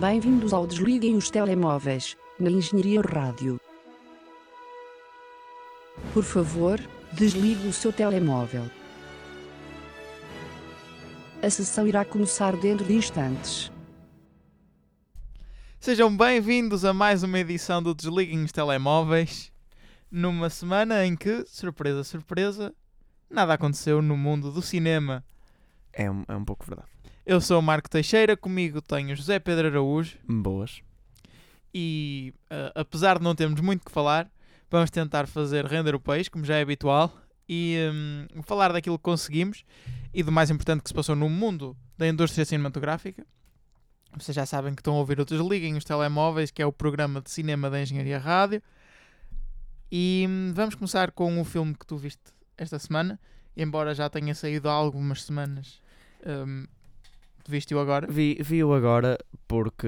Bem-vindos ao Desliguem os Telemóveis, na Engenharia Rádio. Por favor, desligue o seu telemóvel. A sessão irá começar dentro de instantes. Sejam bem-vindos a mais uma edição do Desliguem os Telemóveis. Numa semana em que, surpresa, surpresa, nada aconteceu no mundo do cinema. É um, é um pouco verdade. Eu sou o Marco Teixeira, comigo tenho José Pedro Araújo Boas. e, ah, apesar de não termos muito que falar, vamos tentar fazer render o peixe, como já é habitual, e hum, falar daquilo que conseguimos e do mais importante que se passou no mundo da indústria cinematográfica. Vocês já sabem que estão a ouvir o Desliguem os Telemóveis, que é o programa de cinema da Engenharia Rádio. E hum, vamos começar com o filme que tu viste esta semana, embora já tenha saído há algumas semanas. tu viste-o agora? Vi, vi-o agora porque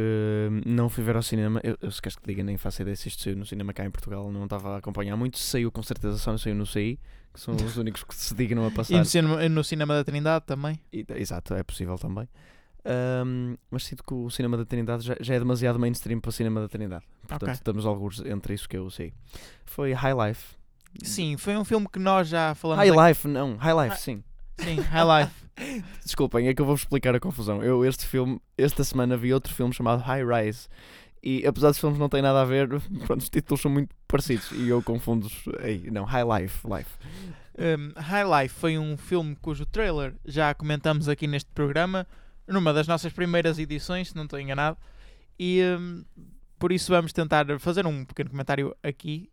não fui ver ao cinema. Eu, eu se queres que te diga, nem faço ideia se isto saiu no cinema cá em Portugal. Não estava a acompanhar muito. Saiu com certeza só não saiu no CI, que são os únicos que se dignam a E passar. no cinema, no cinema da Trindade também. E- Exato, é possível também. Ahm, mas sinto que o cinema da Trindade já, já é demasiado mainstream para o cinema da Trindade. Portanto, Ok. estamos alguns entre isso que eu sei. Foi High Life. Sim, foi um filme que nós já falamos. High aqui- Life, não. High Life, Ah. sim. Sim, High Life. Desculpem, é que eu vou-vos explicar a confusão. Eu, este filme, esta semana vi outro filme chamado High Rise. E apesar dos filmes não têm nada a ver, pronto, os títulos são muito parecidos. E eu confundo-os. Não, High Life. Life. Um, High Life foi um filme cujo trailer já comentamos aqui neste programa, numa das nossas primeiras edições, se não estou enganado. E um, por isso vamos tentar fazer um pequeno comentário aqui.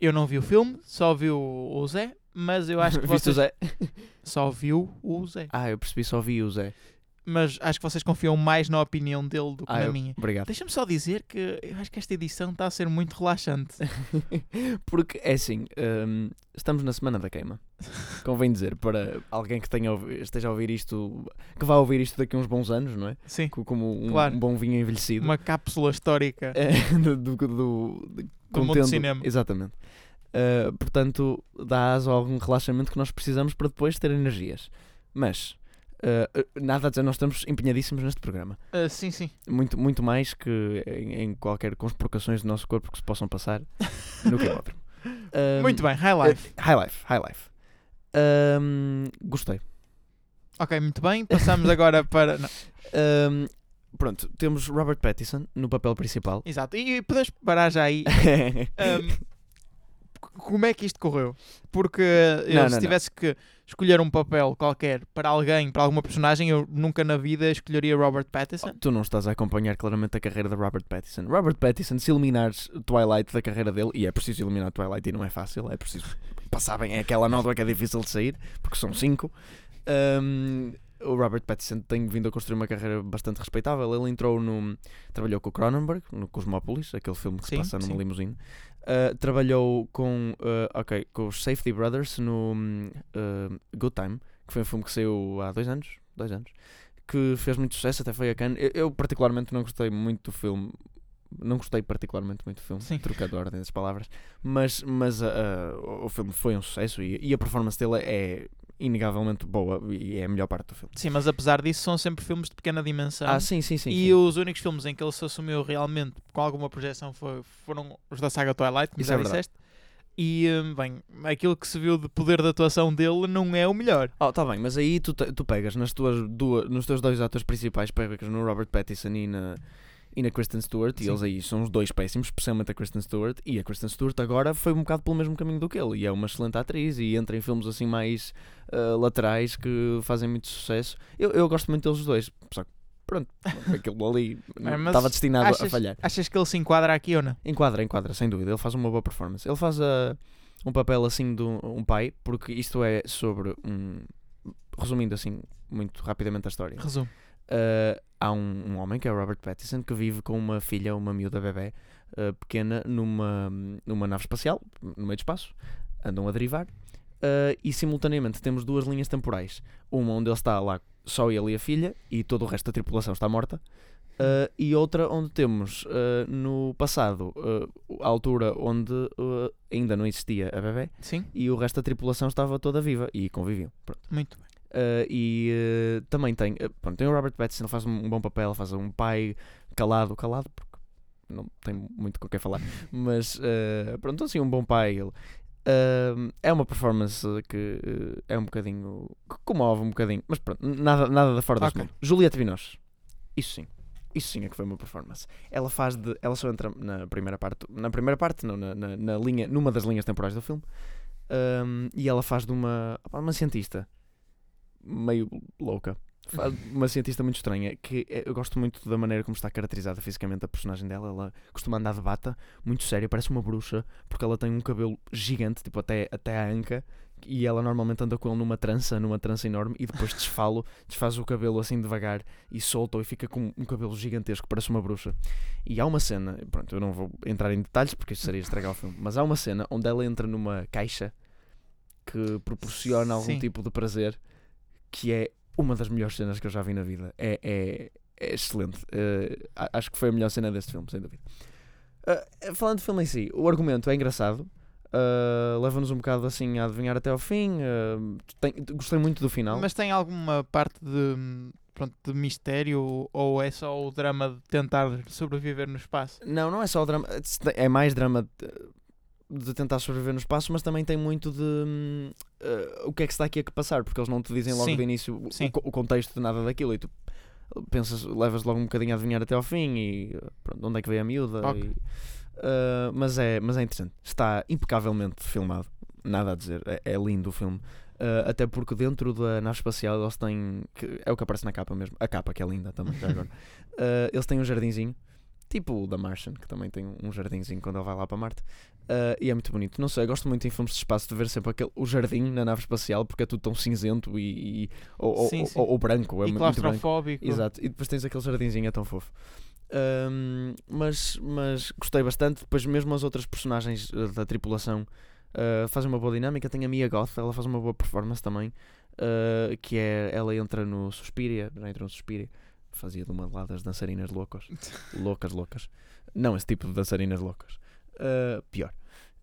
Eu não vi o filme, só vi o, o Zé, mas eu acho que vocês... Zé? Só viu o Zé. Ah, eu percebi, só vi o Zé. Mas acho que vocês confiam mais na opinião dele do que Ah, na eu- minha. Obrigado. Deixa-me só dizer que eu acho que esta edição está a ser muito relaxante. Porque é assim, hum, estamos na semana da queima. Convém dizer, para alguém que tenha, esteja a ouvir isto, que vá ouvir isto daqui a uns bons anos, não é? Sim, Co- Como um, Claro. um bom vinho envelhecido. uma cápsula histórica. É, do, do, do, de- Do mundo do cinema. Exatamente. Uh, portanto, dá asa a algum relaxamento que nós precisamos para depois ter energias. Mas, uh, uh, nada a dizer, nós estamos empenhadíssimos neste programa. Ah, sim, sim. Muito, muito mais que em, em qualquer conspurcações do nosso corpo que se possam passar no quilómetro. Um, Muito bem, High Life. uh, high life, high life. Um, gostei. Ok, muito bem. Passamos agora para. Um, pronto, temos Robert Pattinson no papel principal. Exato. E podemos parar já aí. Ahm, c- como é que isto correu? Porque eu, Não, se não, não. tivesse que escolher um papel qualquer para alguém, para alguma personagem, eu nunca na vida escolheria Robert Pattinson. Tu não estás a acompanhar claramente a carreira de Robert Pattinson. Robert Pattinson, se eliminares Twilight da carreira dele, e é preciso eliminar Twilight e não é fácil, é preciso passar bem é aquela nódoa que é difícil de sair, porque são cinco. Um, o Robert Pattinson tem vindo a construir uma carreira bastante respeitável. Ele entrou no. Trabalhou com o Cronenberg, no Cosmópolis, aquele filme que Sim, se passa numa sim. limusine. Uh, trabalhou com, uh, ok, com os Safety Brothers no uh, Good Time, que foi um filme que saiu há dois anos. Dois anos que fez muito sucesso, até foi a Cannes. Eu, eu particularmente não gostei muito do filme. Não gostei particularmente muito do filme, Sim. trocando a ordem das palavras, mas, mas ah, o filme foi um sucesso e, e a performance dele é inegavelmente boa e é a melhor parte do filme. Sim, mas apesar disso, são sempre filmes de pequena dimensão. Ah, sim, sim, sim. e sim. os únicos filmes em que ele se assumiu realmente com alguma projeção foi- foram os da saga Twilight, como Isso já é disseste. E, hum, bem, aquilo que se viu de poder de atuação dele não é o melhor. Oh, tá bem, mas aí tu, tu pegas nas tuas duas, nos teus dois atores principais, pegas no Robert Pattinson e na, e na Kristen Stewart, e Sim. eles aí são os dois péssimos, especialmente a Kristen Stewart, e a Kristen Stewart agora foi um bocado pelo mesmo caminho do que ele, e é uma excelente atriz, e entra em filmes assim mais ah, laterais que fazem muito sucesso. Eu, eu gosto muito deles dois, só que pronto, aquilo ali estava destinado a achas- falhar. Achas que ele se enquadra aqui ou não? Enquadra, enquadra, sem dúvida. Ele faz uma boa performance. Ele faz ah, um papel assim de um, um pai, porque isto é sobre um. Resumindo assim, muito rapidamente a história. Resumo. Ah, há um, um homem que é o Robert Pattinson que vive com uma filha, uma miúda bebé ah, pequena numa, numa nave espacial, no meio do espaço. Andam a derivar. ah, e simultaneamente temos duas linhas temporais. Uma onde ele está lá, só ele e a filha, e todo o resto da tripulação está morta. Uh, e outra onde temos uh, no passado uh, a altura onde uh, ainda não existia a bebê Sim, e o resto da tripulação estava toda viva e conviviam. Pronto. muito bem. Uh, e uh, também tem, uh, pronto, tem o Robert Pattinson, ele faz um, bom papel, faz um pai calado, calado, porque não tem muito com o que falar, mas pronto, assim, um bom pai. Ele. É uma performance que é um bocadinho. que comove um bocadinho, mas pronto, nada, nada da fora deste Ok. mundo. Juliette Binoche, isso sim. Isso sim é que foi uma performance. Ela faz de. Ela só entra na primeira parte. Na primeira parte, não, na, na, na linha, numa das linhas temporais do filme. Um, e ela faz de uma. uma cientista meio louca. Uma cientista muito estranha. Que é- eu gosto muito da maneira como está caracterizada fisicamente a personagem dela. Ela costuma andar de bata, muito séria, parece uma bruxa, porque ela tem um cabelo gigante, tipo até, até à anca. E ela normalmente anda com ele numa trança, numa trança enorme, e depois desfalo, desfaz o cabelo assim devagar e solta e fica com um cabelo gigantesco, parece uma bruxa. E há uma cena, pronto, eu não vou entrar em detalhes porque isso seria estragar o filme, mas há uma cena onde ela entra numa caixa que proporciona algum Sim. tipo de prazer que é uma das melhores cenas que eu já vi na vida. É, é, é excelente. A- acho que foi a melhor cena deste filme, sem dúvida. Eh, falando do filme em si, o argumento é engraçado. eh, Leva-nos um bocado assim a adivinhar até ao fim. tem- gostei muito do final. Mas tem alguma parte de, pronto, de mistério ou é só o drama de tentar sobreviver no espaço? Não, não é só o drama. É mais drama de, de tentar sobreviver no espaço, mas também tem muito de hum, eh, o que é que está aqui a que passar, porque eles não te dizem logo Sim, de início o, o co- o contexto de nada daquilo e tu pensas, levas logo um bocadinho a adivinhar até ao fim e pronto, onde é que veio a miúda. Ok. e, eh, mas, é, mas é interessante. Está impecavelmente filmado, nada a dizer, é, é lindo o filme. Eh, até porque dentro da nave espacial eles têm. Que é o que aparece na capa mesmo. A capa que é linda também, já agora. Eh, eles têm um jardinzinho Tipo o da Martian, que também tem um jardinzinho quando ele vai lá para Marte. Ah, e é muito bonito. Não sei, eu gosto muito em filmes de espaço de ver sempre aquele, o jardim na nave espacial porque é tudo tão cinzento e. e- ou, ou- Sim, ou- sim. ou branco. É e muito branco. claustrofóbico. Exato. E depois tens aquele jardinzinho, é tão fofo. Ahm, mas, mas gostei bastante. Depois, mesmo as outras personagens eh, da tripulação ah, fazem uma boa dinâmica. Tem a Mia Goth, ela faz uma boa performance também. ah, que é. Ela entra no Suspiria, já entrou no Suspiria. Fazia de uma lá das dançarinas loucas. loucas, loucas. Não esse tipo de dançarinas loucas. Ah, pior.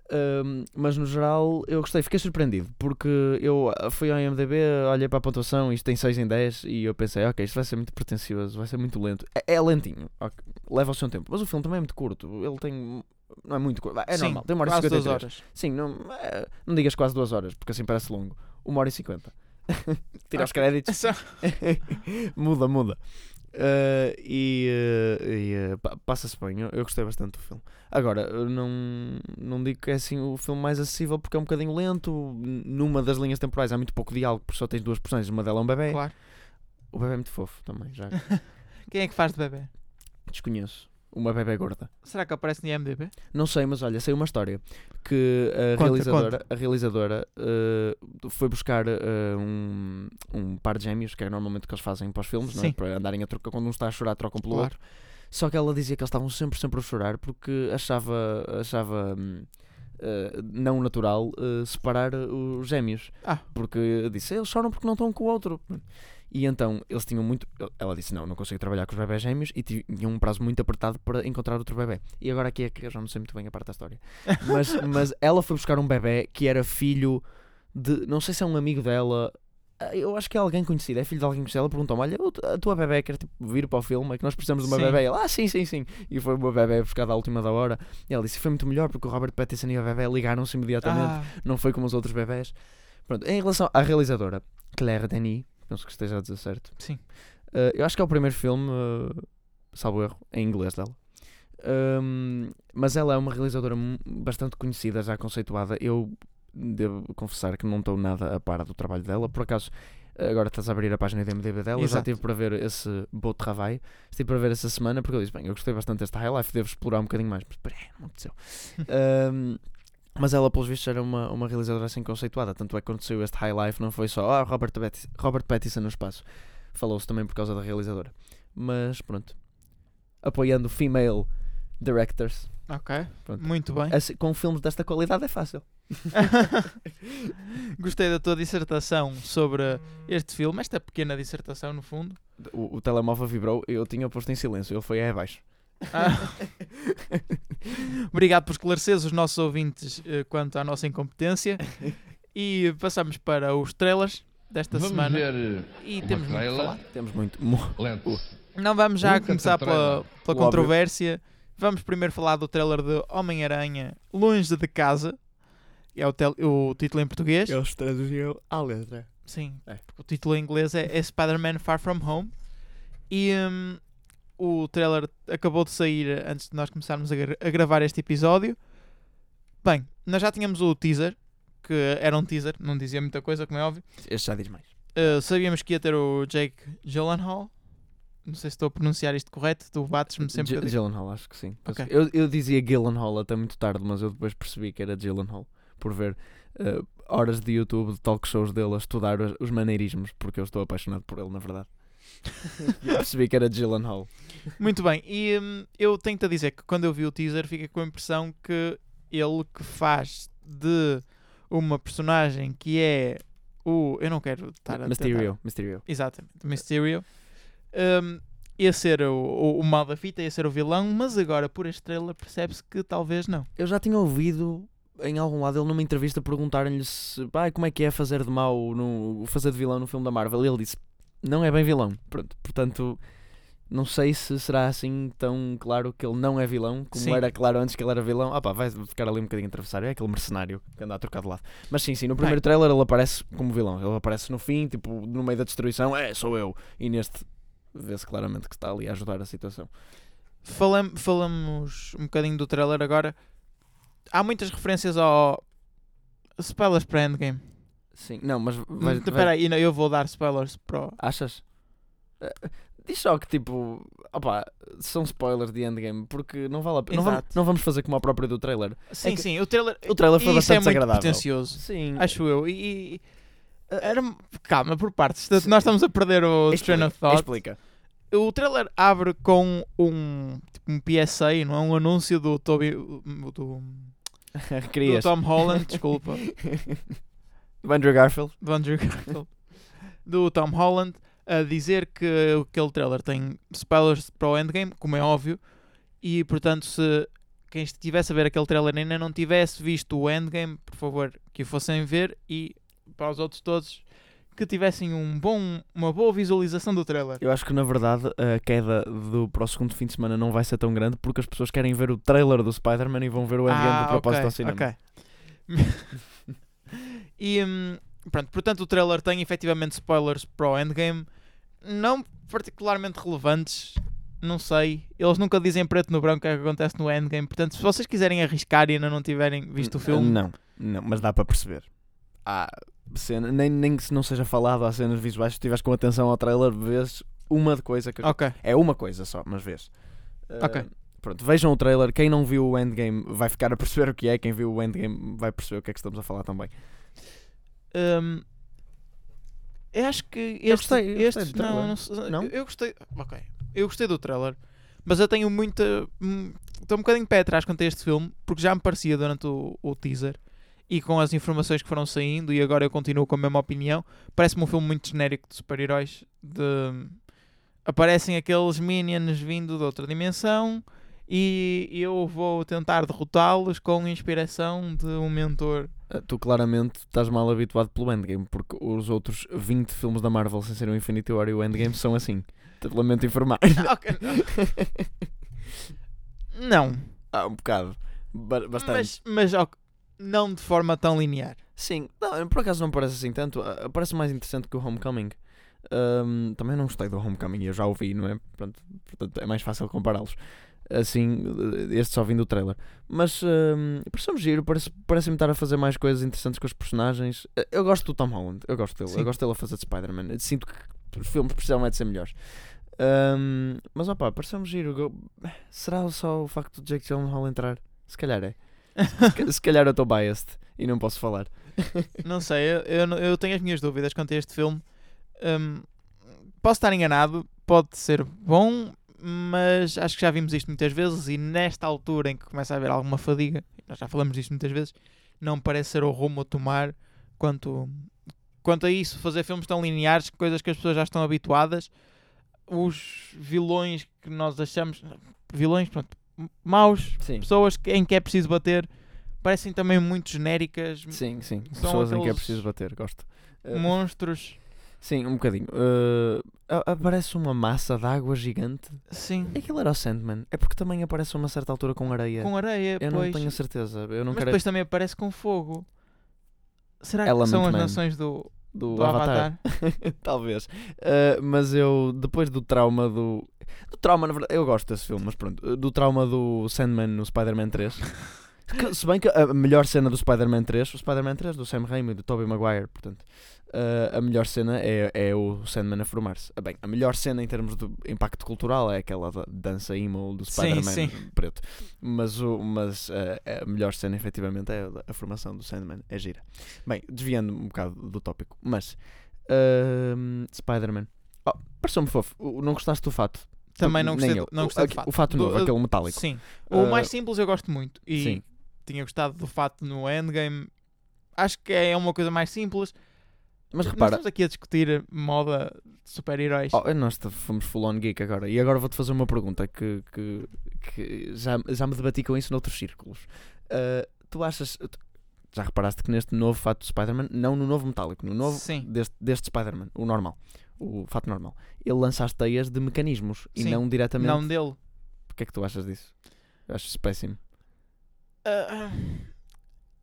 Ahm, mas no geral eu gostei, fiquei surpreendido porque eu ah, fui ao IMDB, olhei para a pontuação, isto tem 6 em 10 e eu pensei, ok, isto vai ser muito pretencioso, vai ser muito lento. É, é lentinho, ok, leva o seu tempo, mas o filme também é muito curto, ele tem. Não é muito curto, é Sim, normal, tem uma hora e quase duas 53. horas. Sim, não, é, não digas quase duas horas, porque assim parece longo. Uma hora e cinquenta. Tira os créditos. Muda, muda. Uh, e uh, e, uh, pa- passa-se bem, eu, eu gostei bastante do filme. Agora, não, não digo que é assim o filme mais acessível porque é um bocadinho lento. Numa das linhas temporais há muito pouco diálogo, porque só tens duas personagens, uma delas é um bebê. Claro. O bebê é muito fofo também, já Quem é que faz de bebê? desconheço. Uma bebê gorda. Será que aparece no IMDB? Não sei, mas olha, sei uma história que a Conta, realizadora, A realizadora uh, foi buscar uh, um, um par de gêmeos, que é normalmente o que eles fazem para os filmes, não é? Para andarem a trocar, quando um está a chorar, trocam pelo Claro. outro. Só que ela dizia que eles estavam sempre, sempre a chorar porque achava, achava uh, não natural uh, separar os gêmeos. Ah. Porque disse, eles choram porque não estão com o outro. E então eles tinham muito. Ela disse: Não, não consigo trabalhar com os bebés gêmeos e ti- tinham um prazo muito apertado para encontrar outro bebê. E agora aqui é que eu já não sei muito bem a parte da história. Mas, mas ela foi buscar um bebê que era filho de. Não sei se é um amigo dela. ah, Eu acho que é alguém conhecido, é filho de alguém conhecido. Ela perguntou-me: Olha, a tua bebê quer tipo, vir para o filme? É que nós precisamos de uma Sim. bebê. E ela, ah, sim, sim, sim. E foi uma bebê buscada à última da hora. E ela disse: Foi muito melhor porque o Robert Pattinson e a bebê ligaram-se imediatamente Ah, não foi como os outros bebés. Pronto, em relação à realizadora, Claire Denis, penso que esteja a dizer certo. sim. Uh, eu acho que é o primeiro filme, uh, salvo erro, em inglês dela. Um, mas ela é uma realizadora bastante conhecida, já conceituada. Eu devo confessar que não estou nada a par do trabalho dela. Por acaso, agora estás a abrir a página do MDB dela. Eu já Exato. estive para ver esse Beau Travail. Estive para ver essa semana porque eu disse: Bem, eu gostei bastante desta High Life, devo explorar um bocadinho mais. Mas peraí, não aconteceu. Um, mas ela, pelos vistos, era uma, uma realizadora assim conceituada. Tanto é que quando saiu este High Life, não foi só ah, Robert, Pattis- Robert Pattinson no espaço. Falou-se também por causa da realizadora. Mas pronto. Apoiando female directors. Ok. Pronto. Muito bem. Assim, com filmes desta qualidade é fácil. Gostei da tua dissertação sobre este filme, esta pequena dissertação, no fundo. O, o telemóvel vibrou eu tinha posto em silêncio. Ele foi aí abaixo. Ah. Obrigado por esclareceres os nossos ouvintes eh, quanto à nossa incompetência. E passamos para os trailers. desta Vamos semana ver e uma temos muito trailer. falar. Temos muito. Não vamos já Nunca começar pela, pela O controvérsia. Vamos primeiro falar do trailer de Homem-Aranha Longe de Casa. É o, tel- o título em português. Eles traduziram à letra. Sim, É. porque o título em inglês é, é Spider-Man Far From Home. E hum, o trailer acabou de sair antes de nós começarmos a, gra- a gravar este episódio. Bem, nós já tínhamos o teaser, que era um teaser, não dizia muita coisa, como é óbvio. Este já diz mais. Uh, sabíamos que ia ter o Jake Gyllenhaal. Não sei se estou a pronunciar isto correto. Tu bates-me sempre. G-. Gyllenhaal, acho que sim. Ok. Eu, eu dizia Gyllenhaal até muito tarde, mas eu depois percebi que era Gyllenhaal. Por ver eh, horas de YouTube, de talk shows dele a estudar os maneirismos, porque eu estou apaixonado por ele, na verdade. Eu percebi que era Gyllenhaal. Muito bem, e hum, eu tenho-te a dizer que quando eu vi o teaser fiquei com a impressão que ele que faz de uma personagem que é o. Eu não quero estar a. Mysterio, tentar- Mysterio. Exatamente, Mysterio. hum, ia ser o, o, o mal da fita, ia ser o vilão, mas agora por este trailer percebe-se que talvez não. Eu já tinha ouvido em algum lado ele numa entrevista perguntarem-lhe se "Pai, como é que é fazer de mau no fazer de vilão no filme da Marvel e ele disse não é bem vilão Pronto, portanto não sei se será assim tão claro que ele não é vilão como Sim. era claro antes que ele era vilão ah pá, vai ficar ali um bocadinho atravessário é aquele mercenário que anda a trocar de lado mas sim, sim, no primeiro trailer ele aparece como vilão ele aparece no fim, tipo, no meio da destruição é, sou eu, e neste vê-se claramente que está ali a ajudar a situação Falam, falamos um bocadinho do trailer agora. Há muitas referências ao. Spoilers para Endgame. Sim, não, mas Hum, vai- Espera aí, não, eu vou dar spoilers para. o- Achas? Eh, Diz só que tipo, opá, são spoilers de Endgame, porque não vale a pena. Não vamos, não vamos fazer como a própria do trailer. Sim, que sim, o trailer. O trailer foi é bastante muito desagradável. pretencioso. Sim. Acho eu. E, e- era, calma, por partes. Portanto, Nós estamos a perder o train of thought. Explica. O trailer abre com um, tipo, um PSA, não é? Um anúncio do Toby. Do, do. Tom Holland, desculpa. Do Andrew Garfield. do Andrew Garfield, do Tom Holland, a dizer que aquele trailer tem spoilers para o Endgame, como é óbvio, e portanto, se quem estivesse a ver aquele trailer ainda não tivesse visto o Endgame, por favor, que o fossem ver e para os outros todos que tivessem um bom, uma boa visualização do trailer. Eu acho que na verdade a queda do, para o segundo fim de semana não vai ser tão grande porque as pessoas querem ver o trailer do Spider-Man e vão ver o Endgame de propósito Ah, ok, ao cinema. ok. e hum, pronto, portanto o trailer tem efetivamente spoilers para o Endgame, não particularmente relevantes, não sei. Eles nunca dizem preto no branco o que é que acontece no Endgame, portanto se vocês quiserem arriscar e ainda não tiverem visto o filme, Não, não, mas dá para perceber. Há cena, nem, nem que se não seja falado, há cenas visuais, se estiveres com atenção ao trailer, vês uma de coisa que ok. É uma coisa só, mas vês. Uh, Ok. Pronto, vejam o trailer. Quem não viu o Endgame vai ficar a perceber o que é. Quem viu o Endgame vai perceber o que é que estamos a falar também. Hum, eu acho que este, Eu gostei, eu este gostei não, trailer. não Não? Eu, gostei, ok. Eu gostei do trailer, mas eu tenho muita hum, estou um bocadinho de pé atrás quanto a este filme, porque já me parecia durante o, o teaser e com as informações que foram saindo e agora eu continuo com a mesma opinião, parece-me um filme muito genérico de super-heróis de aparecem aqueles minions vindo de outra dimensão e eu vou tentar derrotá-los com inspiração de um mentor Uh, tu claramente estás mal habituado pelo Endgame, porque os outros 20 filmes da Marvel sem ser o Infinity War e o Endgame são assim. Te lamento informar. Ok, não. ah, um bocado. Ba- bastante. Mas, mas ok, não de forma tão linear. Sim, não, por acaso não parece assim tanto. Ah, Parece mais interessante que o Homecoming. Ahm, também não gostei do Homecoming, eu já o vi, não é? Portanto é mais fácil compará-los. Assim, este só vindo do trailer. Mas um, parece-me giro, parece- parece-me estar a fazer mais coisas interessantes com os personagens. Eh, Eu gosto do Tom Holland, eu gosto dele, Sim. eu gosto dele a fazer de Spider-Man. Sinto que os filmes precisam é de ser melhores. Ahm, mas opá, pareceu-me giro. Go- Será só o facto de Jake Gyllenhaal entrar? Se calhar é. Se Se calhar eu estou biased e não posso falar. Não sei, eu, eu, eu tenho as minhas dúvidas quanto a este filme. Hum, posso estar enganado, pode ser bom, mas acho que já vimos isto muitas vezes e nesta altura em que começa a haver alguma fadiga, nós já falamos disto muitas vezes, não parece ser o rumo a tomar quanto, quanto a isso, fazer filmes tão lineares, coisas que as pessoas já estão habituadas. Os vilões que nós achamos vilões, pronto, maus, Sim. pessoas em que é preciso bater, parecem também muito genéricas. Sim, sim. Pessoas em que é preciso bater, gosto. Uh, monstros. Sim, um bocadinho. Uh, aparece uma massa de água gigante. Sim. Aquilo era o Sandman. É porque também aparece a uma certa altura com areia. Com areia, Eu pois. não tenho certeza. Eu não Mas quero. depois também aparece com fogo. Será que Element são as Man. nações do, do, do Avatar? Talvez. Uh, mas eu, depois do trauma do. Do trauma, na verdade, eu gosto desse filme, mas pronto. uh, Do trauma do Sandman no Spider-Man 3. que, se bem que a melhor cena do Spider-Man 3, o Spider-Man 3 do Sam Raimi e do Tobey Maguire, portanto. Uh, a melhor cena é, é o Sandman a formar-se. Ah, Bem, a melhor cena em termos de impacto cultural é aquela da dança emo do Spider-Man preto. Mas, o, mas uh, a melhor cena, efetivamente, é a, formação do Sandman. É gira. Bem, desviando um bocado do tópico, mas Ahm, Spider-Man. Oh, Pareceu-me fofo. O- Não gostaste do fato? Também não gostei, do- não O- gostei do aqui- fato. O fato Do- novo, aquele metálico. Sim. O Uh, mais simples eu gosto muito. E Sim. tinha gostado do fato no Endgame. Acho que é uma coisa mais simples. Mas Nós repara, estamos aqui a discutir moda de super-heróis. oh, nós fomos full on geek agora. E agora vou-te fazer uma pergunta que, que, que já, já me debati com isso noutros círculos. Ah, tu achas. Já reparaste que neste novo fato de Spider-Man, não no novo metálico, no novo Sim. deste, deste Spider-Man, o normal, o fato normal, ele lança as teias de mecanismos e Sim. não diretamente. Não dele. O que é que tu achas disso? Eu acho isso péssimo. Ah,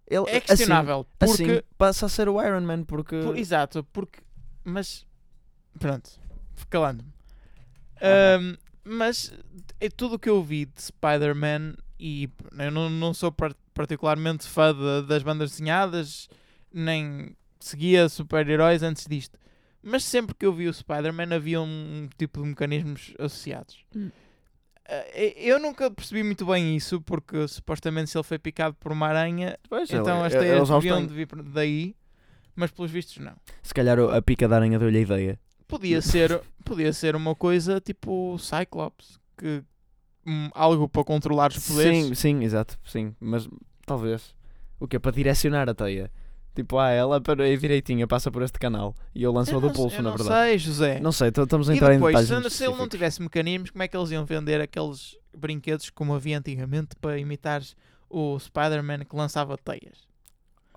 Ele, é questionável. Assim, porque. assim passa a ser o Iron Man porque. por- exato, porque. Mas. Pronto. Calando-me. Aham. Ahm, mas é tudo o que eu vi de Spider-Man e eu não, não sou par- particularmente fã de- das bandas desenhadas, nem seguia super-heróis antes disto. Mas sempre que eu vi o Spider-Man havia um, tipo de mecanismos associados. Hum. Ah, eu nunca percebi muito bem isso, porque supostamente se ele foi picado por uma aranha, Pois, então ele- as teias deviam de vir daí, mas pelos vistos não. Se calhar a pica da aranha deu-lhe a ideia. Podia ser, podia ser uma coisa tipo Cyclops, que hum, algo para controlar os poderes. Sim, sim, exato, sim. Mas talvez. O que é para direcionar a teia? Tipo, ah, ela para aí direitinha passa por este canal e eu lanço Eu o do não- pulso, na não verdade. sei, José. Não sei, estamos a e entrar em depois, detalhes. se, se ele não tivesse mecanismos, como é que eles iam vender aqueles brinquedos como havia antigamente para imitar o Spider-Man que lançava teias?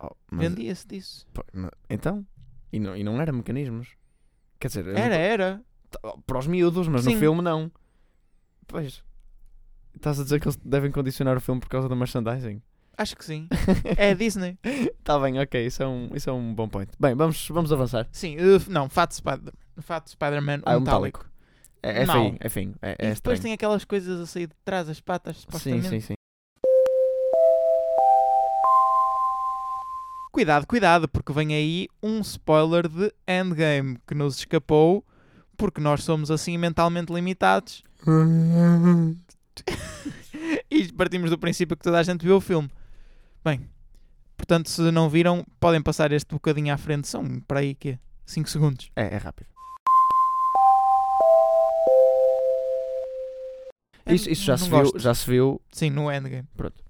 Oh, Vendia-se disso. não- então? E não, e não era mecanismos? Quer dizer, não Era, era. t- para os miúdos, mas Sim. no filme não. Pois. Estás a dizer que eles devem condicionar o filme por causa do merchandising? Acho que sim. É a Disney. Tá bem, ok, isso é um, isso é um bom point. Bem, vamos, vamos avançar. Sim, uh, não, Fato Spider- Fato Spider-Man Ah, é um metálico. É, é Mau. é fim. É, é e depois estranho. tem aquelas coisas a sair de trás das patas, Sim, supostamente. sim, sim. Cuidado, cuidado, porque vem aí um spoiler de Endgame que nos escapou, porque nós somos assim mentalmente limitados e partimos do princípio que toda a gente viu o filme. Bem, portanto, se não viram, podem passar este bocadinho à frente, são para aí que 5 segundos. É, é rápido. Isso, isso já, se viu, gosto. já se viu. Sim, no Endgame. Pronto.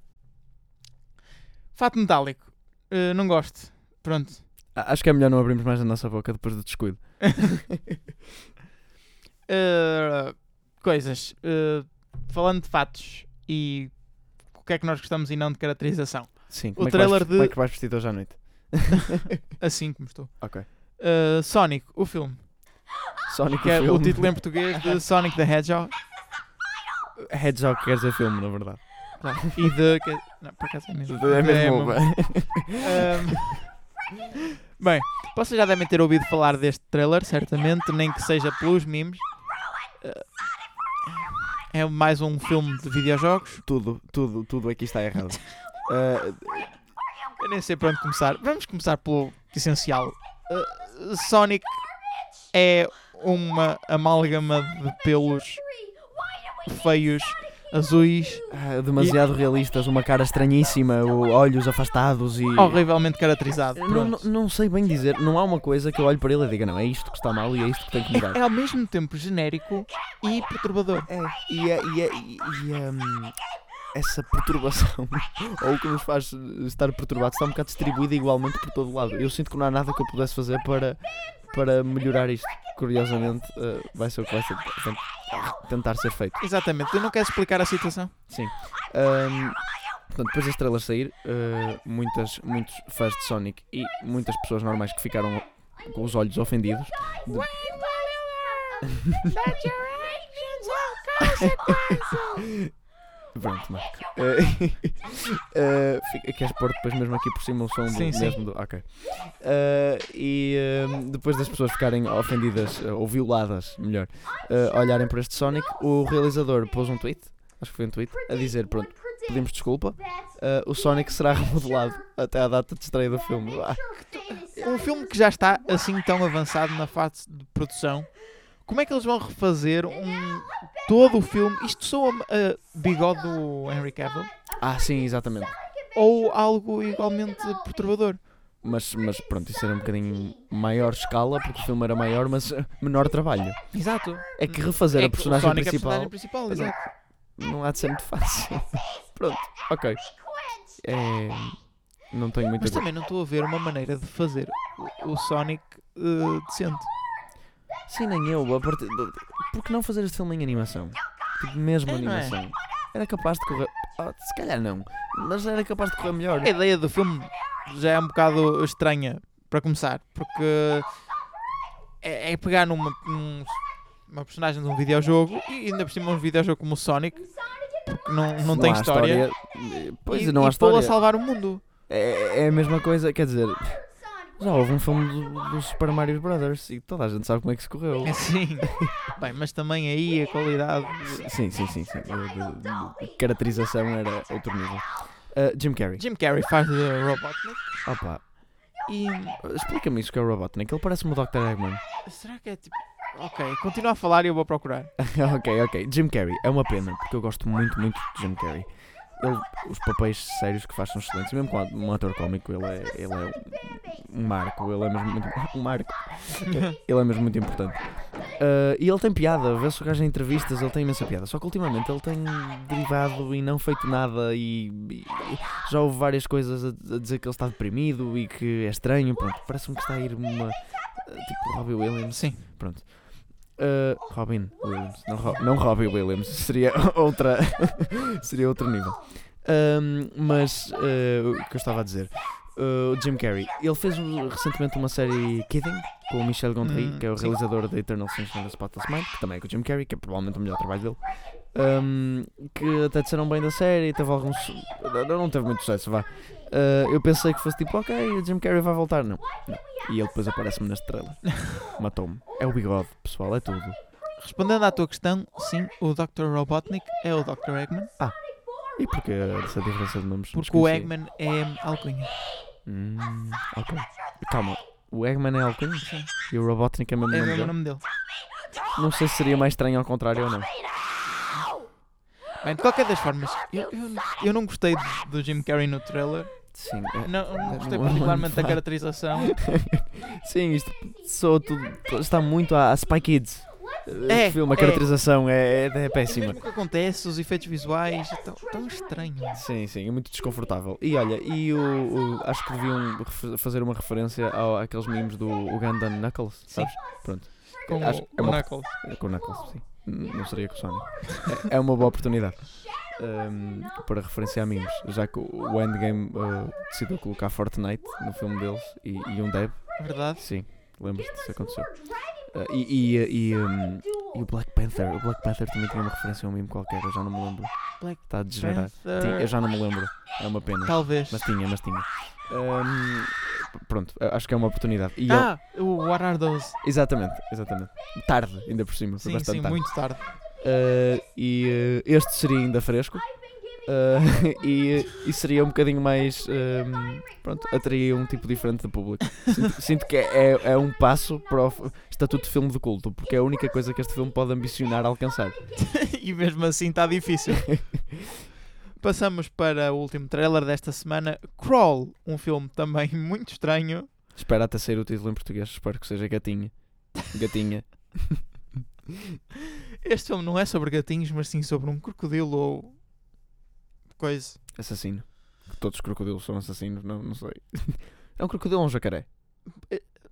Fato metálico. Uh, não gosto. Pronto. Acho que é melhor não abrirmos mais a nossa boca depois do descuido. Uh, coisas. Uh, falando de fatos e o que é que nós gostamos e não de caracterização. Sim, O é trailer vais, de- como é que vais vestido hoje à noite? Assim como estou. Ok. Uh, Sonic, o filme. Sonic Que o é filme. o título em português de Sonic the Hedgehog. Hedgehog quer dizer filme, na verdade. Claro. E de. que- Não, por acaso é mesmo. É mesmo. mesmo. Um, bem, vocês já devem ter ouvido falar deste trailer, certamente, nem que seja pelos memes. Uh, é mais um filme de videojogos. tudo, tudo, tudo aqui está errado. Uh, Eu nem sei por onde começar. Vamos começar pelo essencial. Uh, Sonic é uma amálgama de pelos feios, azuis, ah, demasiado realistas, uma cara estranhíssima, olhos afastados e. horrivelmente caracterizado. Não, não, não sei bem dizer, não há uma coisa que eu olho para ele e diga, não, é isto que está mal e é isto que tem que mudar. É ao mesmo tempo genérico e perturbador. É, e, é, e, é, e, e, hum, essa perturbação, ou o que nos faz estar perturbado, está um bocado distribuída igualmente por todo lado. Eu sinto que não há nada que eu pudesse fazer para, para melhorar isto. Curiosamente, eh, vai ser o que vai ser, portanto, tentar ser feito. Exatamente. Tu não queres explicar a situação? Sim. Hum, portanto, depois das estrelas sair, eh, muitas, muitos fãs de Sonic e muitas pessoas normais que ficaram com os olhos ofendidos. De- Pronto, Marco. Eh, fica- queres pôr depois mesmo aqui por cima o som do Sim, sim. mesmo do. Ok. Eh, e eh, depois das pessoas ficarem ofendidas ou violadas, melhor, olharem para este Sonic, o realizador pôs um tweet, acho que foi um tweet, a dizer: pronto, pedimos desculpa, o Sonic será remodelado até à data de estreia do filme. Ah, Um filme que já está assim tão avançado na fase de produção, como é que eles vão refazer um, todo o filme? Isto soa a bigode do Henry Cavill? ah, sim, exatamente. Ou algo igualmente perturbador? Mas, mas pronto, isso era um bocadinho maior escala, porque o filme era maior, mas menor trabalho. Exato. É que refazer É a que o personagem Sonic é a principal personagem principal, é. exato. não há de ser muito fácil. Pronto, ok. É, não tenho muito Mas a também não estou a ver uma maneira de fazer o, o Sonic eh, decente. Sim, nem eu. A partir de- Por que não fazer este filme em animação? Tipo, mesmo É, não é? animação. Era capaz de correr. Ah, se calhar não. Mas era capaz de correr melhor. A ideia do filme já é um bocado estranha, para começar, porque é, é pegar numa, num- uma personagem de um videojogo e ainda por cima um videojogo como o Sonic, porque não, não, tem há história, eh, Pois, e, não há e pô-lo a história. salvar o mundo. É, é a mesma coisa, quer dizer. Já houve um filme do, do Super Mario Brothers e toda a gente sabe como é que se correu. Sim. Bem, mas também aí a qualidade. Sim, sim, sim. sim. De caracterização era outro nível. Ah, Jim Carrey. Jim Carrey faz de Robotnik Opa, e explica-me isso que é o Robotnik. Ele parece-me o Dr. Eggman. será que é tipo. Ok, continua a falar e eu vou procurar. ok, ok. Jim Carrey. É uma pena, porque eu gosto muito, muito de Jim Carrey. Ele, os papéis sérios que faz são excelentes. Mesmo com um ator cómico, ele é, ele é um marco. Ele é mesmo muito. Um marco. Ele é mesmo muito importante. Ah, e ele tem piada. Vê-se o gajo em entrevistas, ele tem imensa piada. Só que ultimamente ele tem derivado e não feito nada. E, e já houve várias coisas a, a dizer que ele está deprimido e que é estranho. Pronto, parece-me que está a ir uma. Tipo Robbie Williams. Sim. Pronto. Uh, Robin Williams. Não, Ro- não Robbie Williams. Seria outra. seria outro nível. Um, mas uh, o que eu estava a dizer. Uh, o Jim Carrey. Ele fez recentemente uma série Kidding com o Michel Gondry, Hum, que é o sim. realizador da Eternal Sunshine of the Spotless Mind, que também é com o Jim Carrey, que é provavelmente o melhor trabalho dele. Um, que até disseram bem da série, teve alguns. Não teve muito sucesso, vá. Uh, eu pensei que fosse tipo, ok, o Jim Carrey vai voltar. Não, não. E ele depois aparece-me neste trailer. Matou-me. É o bigode, pessoal, é tudo. Respondendo à tua questão, sim, o Dr. Robotnik é o Dr. Eggman, E porquê essa diferença de nomes? porque o. Eggman é alcunha. Hum, ok. Calma, o Eggman é alcunha Sim, e o Robotnik é mesmo é nome o dele? nome dele. Não sei se seria mais estranho ao contrário ou não. Bem, de qualquer das formas, eu, eu, eu não gostei do- do Jim Carrey no trailer. Sim, é- Não, não gostei Não- particularmente da caracterização. sim isto soa tudo, está muito a, a Spy Kids. É, Este filme, a é. caracterização é, é, é E péssima. o que acontece, os efeitos visuais, tão, tão estranho. Sim, sim, é muito desconfortável. E olha, e o, o- acho que deviam fazer uma referência ao, àqueles memes do Ugandan Knuckles, Sim. sabes? Pronto. Com Acho- o, é o Knuckles. É Com o Knuckles, sim. Não seria com o Sonic. É, é uma boa oportunidade um, para referenciar memes, já que o Endgame uh, decidiu colocar Fortnite no filme deles e, e um Deb. Verdade? Sim, lembras-te disso aconteceu. Uh, e, e, e, um, e o Black Panther. O Black Panther também tinha uma referência a um meme qualquer, eu já não me lembro. Black Está a. Tinha- eu já não me lembro. É uma pena. Talvez. Mas tinha, mas tinha. Um, p- pronto, acho que é uma oportunidade. E ele- Ah, o What Are Those? exatamente, exatamente. Tarde, ainda por cima. Sim, bastante sim, tarde. muito tarde. Uh, e uh, este seria ainda fresco. Uh, e, e seria um bocadinho mais. um, pronto, atraía um tipo diferente de público. Sinto, sinto que é, é, um passo para o estatuto de filme de culto, porque é a única coisa que este filme pode ambicionar alcançar. e mesmo assim está difícil. Passamos para o último trailer desta semana, Crawl, um filme também muito estranho. Espera até sair o título em português, espero que seja gatinha. Gatinha. Este filme não é sobre gatinhos, mas sim sobre um crocodilo ou coisa. Assassino. Todos os crocodilos são assassinos, não, não sei. É um crocodilo ou um jacaré?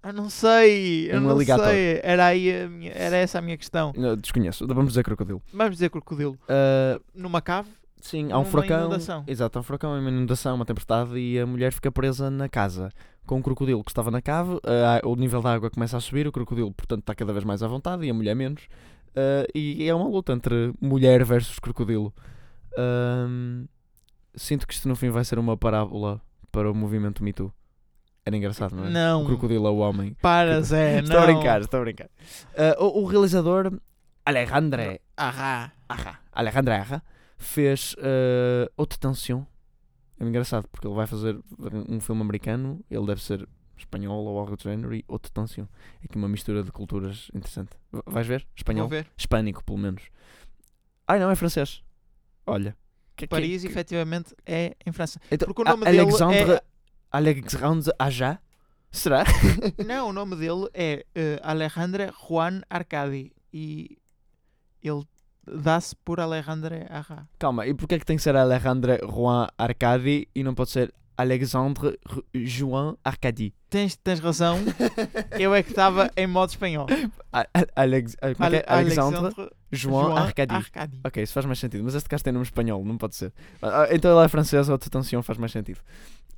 Eu não sei, eu Um não alligator. sei. Era, aí minha- era essa a minha questão. Não, desconheço, vamos dizer crocodilo. Vamos dizer crocodilo. Uh, Numa cave, Sim, há um Numa furacão. inundação. Exato, há um furacão, uma inundação, uma tempestade e a mulher fica presa na casa com um crocodilo que estava na cave. ah, o nível da água começa a subir, o crocodilo, portanto, está cada vez mais à vontade e a mulher menos. ah, e é uma luta entre mulher versus crocodilo. Ahm, sinto que isto no fim vai ser uma parábola para o movimento Me Too. Era engraçado, não é? Não. O crocodilo é o homem. Para, Zé, Estou a não. brincar, estou a brincar. Ah, o, o realizador Alejandre Ahá. Arra, Alejandro Arra fez uh, Haute Tension. É engraçado porque ele vai fazer um filme americano, ele deve ser espanhol ou algo do género, e Haute Tension. É aqui uma mistura de culturas interessante. Vais ver? Espanhol? Vou ver. Hispânico, pelo menos. Ai não, é francês. Olha. Que- que- Paris, que- efetivamente, é em França. Então, porque o nome dele Alexandre, é- Alexandre Aja? Será? Não, o nome dele é eh, Alejandro Juan Arcadi. E ele dá-se por Alejandro Arra. Calma, e porquê é que tem que ser Alejandre Juan Arcadi e não pode ser Alexandre Juan Arcadi? Tens, tens razão, eu é que estava em modo espanhol. A- a- Alex, a- é é? Ale- Alexandre João João Arcadi. Arcadi. Ok, isso faz mais sentido, mas este caso tem nome espanhol, não pode ser. Ah, ah, Então ele é francês, ou Tension faz mais sentido.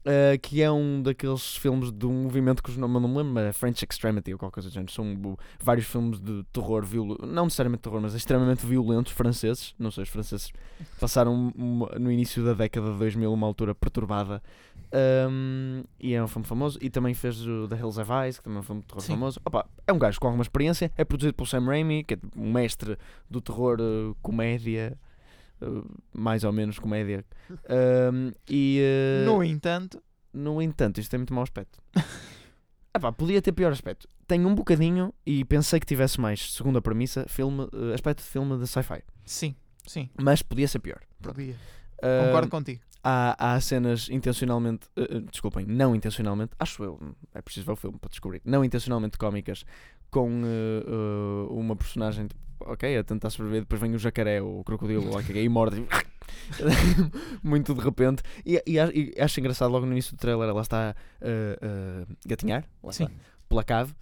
Ah, que é um daqueles filmes de um movimento que não, não me lembro, mas é French Extremity ou qualquer coisa do género. São bu- vários filmes de terror, viol... não necessariamente terror, mas extremamente violentos franceses. Não sei, os franceses passaram no início da década de 2000 uma altura perturbada. Ahm, e é um filme famoso. E também fez o The Hills Have Eyes, que também é um filme de terror Sim. famoso. Opa, é um gajo com alguma experiência. É produzido pelo Sam Raimi, que é um mestre do terror eh, comédia. Eh, mais ou menos comédia. Ahm, e eh, No entanto, no entanto, isto tem muito mau aspecto. Epá, podia ter pior aspecto. Tem um bocadinho, e pensei que tivesse mais, segundo a premissa, filme, eh, aspecto de filme de sci-fi. sim, sim, Mas podia ser pior. podia. Ah, Concordo contigo. Há, há cenas intencionalmente, eh, desculpem, não intencionalmente, acho eu, é preciso ver o filme para descobrir, não intencionalmente cómicas, com eh, eh, uma personagem, tipo, ok, a tentar sobreviver, depois vem o jacaré ou o crocodilo é, e morde, muito de repente, e, e a- e acho engraçado logo no início do trailer, ela está eh, gatinhar, lá Sim. está, pela cave,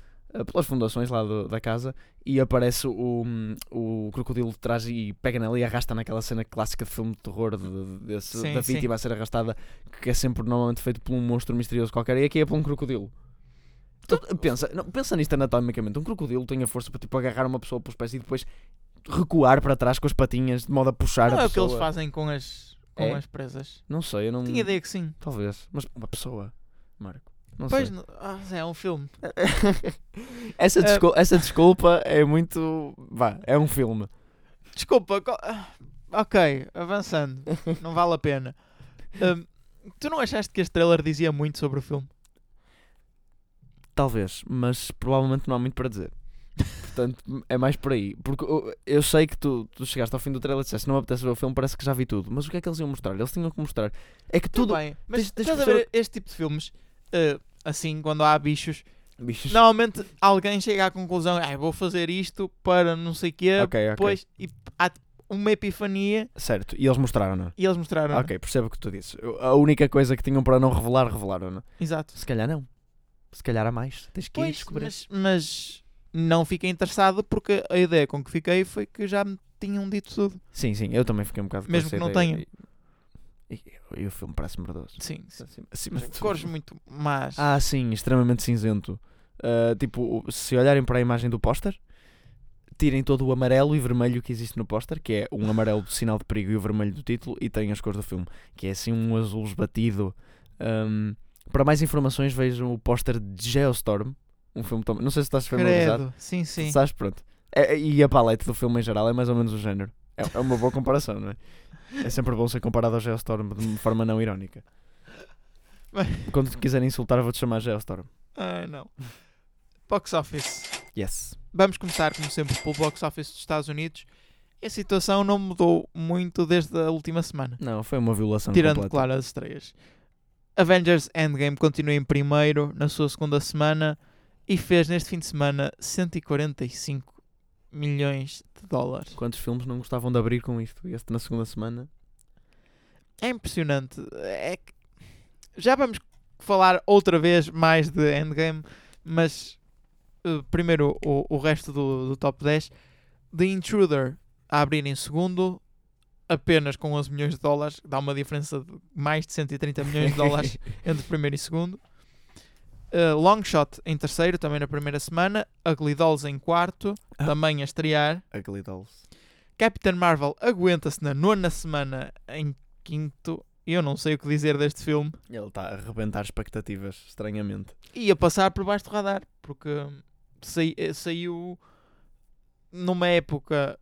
pelas fundações lá do- da casa, e aparece o, o crocodilo de trás e pega nela e arrasta naquela cena clássica de filme de terror de- de- desse- Sim, da vítima a ser arrastada, que é sempre normalmente feito por um monstro misterioso qualquer, e aqui é por um crocodilo. Tu- pensa, não, pensa nisto anatomicamente. Um crocodilo tem a força para tipo, agarrar uma pessoa pelos pés e depois recuar para trás com as patinhas de modo a puxar Não a é o que pessoa. eles fazem com as, com É? as presas. Não sei, eu não. Tinha ideia que sim. Talvez. Mas uma pessoa, Marco. Não Pois, sei. não- ah, é um filme. essa, Eh, desculpa, essa desculpa é muito. Vá, é um filme. Desculpa, ah, ok, avançando. Não vale a pena. Hum, tu não achaste que este trailer dizia muito sobre o filme? Talvez, mas provavelmente não há muito para dizer. Portanto, é mais por aí. Porque eu, sei que tu, tu chegaste ao fim do trailer e disseste não apetece ver o filme, parece que já vi tudo. Mas o que é que eles iam mostrar? Eles tinham que mostrar. É que Tudo bem, mas tens- tens estás a ver este tipo de filmes, eh, assim, quando há bichos, Bichos. normalmente alguém chega à conclusão, ah, vou fazer isto para não sei o quê, Ok, ok. depois e há uma epifania Certo, e eles mostraram, não? e eles mostraram. Ok, percebo o que tu dizes. A única coisa que tinham para não revelar, revelaram, não? Exato. Se calhar não. Se calhar há mais. Tens que ir Pois, descobrir. mas, mas não fiquei interessado porque a ideia com que fiquei foi que já me tinham dito tudo. Sim, sim, eu também fiquei um bocado Mesmo que não ideia. E, o filme parece merdoso. Sim, sim. Acima- acima de tudo. cores muito más. Ah, sim, extremamente cinzento. Ah, tipo, se olharem para a imagem do póster, tirem todo o amarelo e vermelho que existe no póster, que é um amarelo do sinal de perigo e o vermelho do título, e tem as cores do filme, que é assim um azul esbatido. Ahm, para mais informações, vejam o póster de Geostorm, um filme também. Não sei se estás familiarizado. Credo. Sim, sim. Sabes, pronto. É- e a paleta do filme em geral é mais ou menos o género. É, é uma boa comparação, não é? É sempre bom ser comparado ao Geostorm de uma forma não irónica. Quando te quiserem insultar, vou-te chamar Geostorm. Ah, não. Box Office. Yes. Vamos começar, como sempre, pelo Box Office dos Estados Unidos. A situação não mudou muito desde a última semana. Não, foi uma violação Tirando, completa. claro, as estreias. Avengers Endgame continua em primeiro na sua segunda semana e fez neste fim de semana 145 milhões de dólares. Quantos filmes não gostavam de abrir com isto? Este na segunda semana? É impressionante. É que já vamos falar outra vez mais de Endgame, mas eh, primeiro o, o resto do, do top 10. The Intruder a abrir em segundo, apenas com 11 milhões de dólares, dá uma diferença de mais de 130 milhões de dólares entre primeiro e segundo. Uh, Longshot em terceiro, também na primeira semana. Ugly Dolls em quarto. Também a estrear. Dolls. Captain Marvel aguenta-se na nona semana em quinto. Eu não sei o que dizer deste filme. Ele está a arrebentar expectativas, estranhamente. E a passar por baixo do radar, porque sai- eh, saiu numa época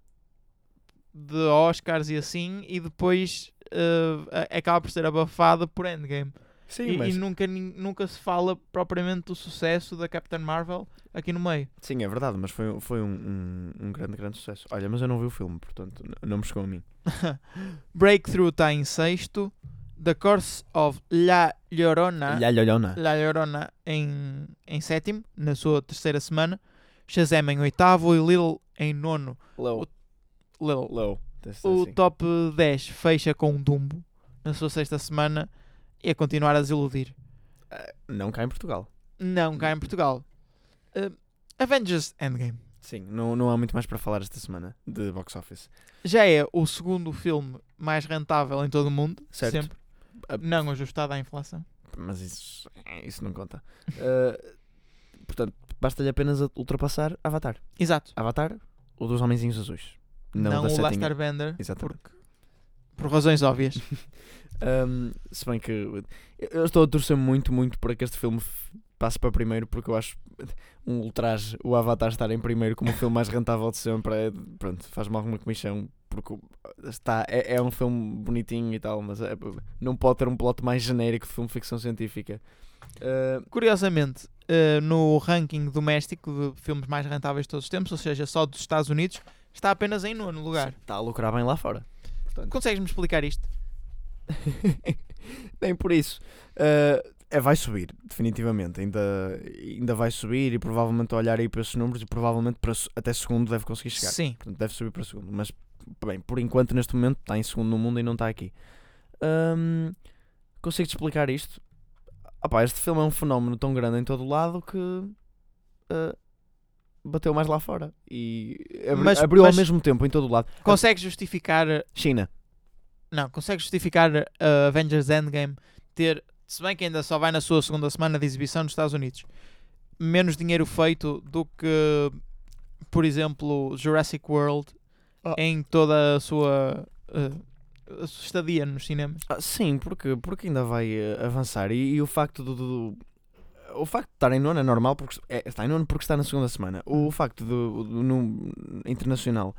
de Oscars e assim, e depois a- acaba por ser abafada por Endgame. Sim, E, mas... e nunca, nunca se fala propriamente do sucesso da Captain Marvel aqui no meio. Sim, é verdade, mas foi, foi um, um, um grande, grande sucesso. Olha, mas eu não vi o filme, portanto, não me chegou a mim. Breakthrough está em sexto. The Course of La Llorona. Lha, lha, lha, na. La Llorona em, em sétimo, na sua terceira semana. Shazam em oitavo e Little em nono. Low. Little. Low. Desse- O assim. top 10 fecha com Dumbo na sua sexta semana e a continuar a desiludir. Ah, Não cá em Portugal. Não cá em Portugal. Uh, Avengers Endgame. Sim, não, não há muito mais para falar esta semana de box office. Já é o segundo filme mais rentável em todo o mundo. Certo. Sempre. Ah, Não ajustado à inflação. Mas isso, isso não conta. Portanto, basta-lhe apenas ultrapassar Avatar. Exato. Avatar, o dos Homenzinhos Azuis. Não, Não, o Last. Airbender. Exatamente. Por razões óbvias. Um, se bem que eu- estou a torcer muito, muito para que este filme passe para primeiro, porque eu acho um ultraje o Avatar estar em primeiro como o filme mais rentável de sempre. É, pronto, faz-me alguma comissão, porque está, é, é um filme bonitinho e tal, mas é- não pode ter um plot mais genérico de filme ficção científica. Uh, Curiosamente, uh, no ranking doméstico de filmes mais rentáveis de todos os tempos, ou seja, só dos Estados Unidos, está apenas em nono lugar. está a lucrar bem lá fora. Portanto, Consegues-me explicar isto? Nem por isso. Uh, é, vai subir, definitivamente. Ainda, ainda vai subir e provavelmente olhar aí para esses números e provavelmente para, até segundo deve conseguir chegar. Sim. Portanto, deve subir para segundo. Mas, bem, por enquanto, neste momento, está em segundo no mundo e não está aqui. Hum, Consigo-te explicar isto? Opá, este filme é um fenómeno tão grande em todo o lado que uh, bateu mais lá fora. E abri- Mas- abriu mas- ao mesmo tempo em todo o lado. Consegues justificar. China. Não, consegues justificar uh, Avengers Endgame ter. Se bem que ainda só vai na sua segunda semana de exibição nos Estados Unidos, menos dinheiro feito do que, por exemplo, Jurassic World Ah. em toda a sua, uh, estadia nos cinemas. Ah, sim, porque, porque ainda vai eh, avançar. E, e o facto do, do- O facto de estar em nono é normal, porque é, está em nono porque está na segunda semana. O facto do, do no internacional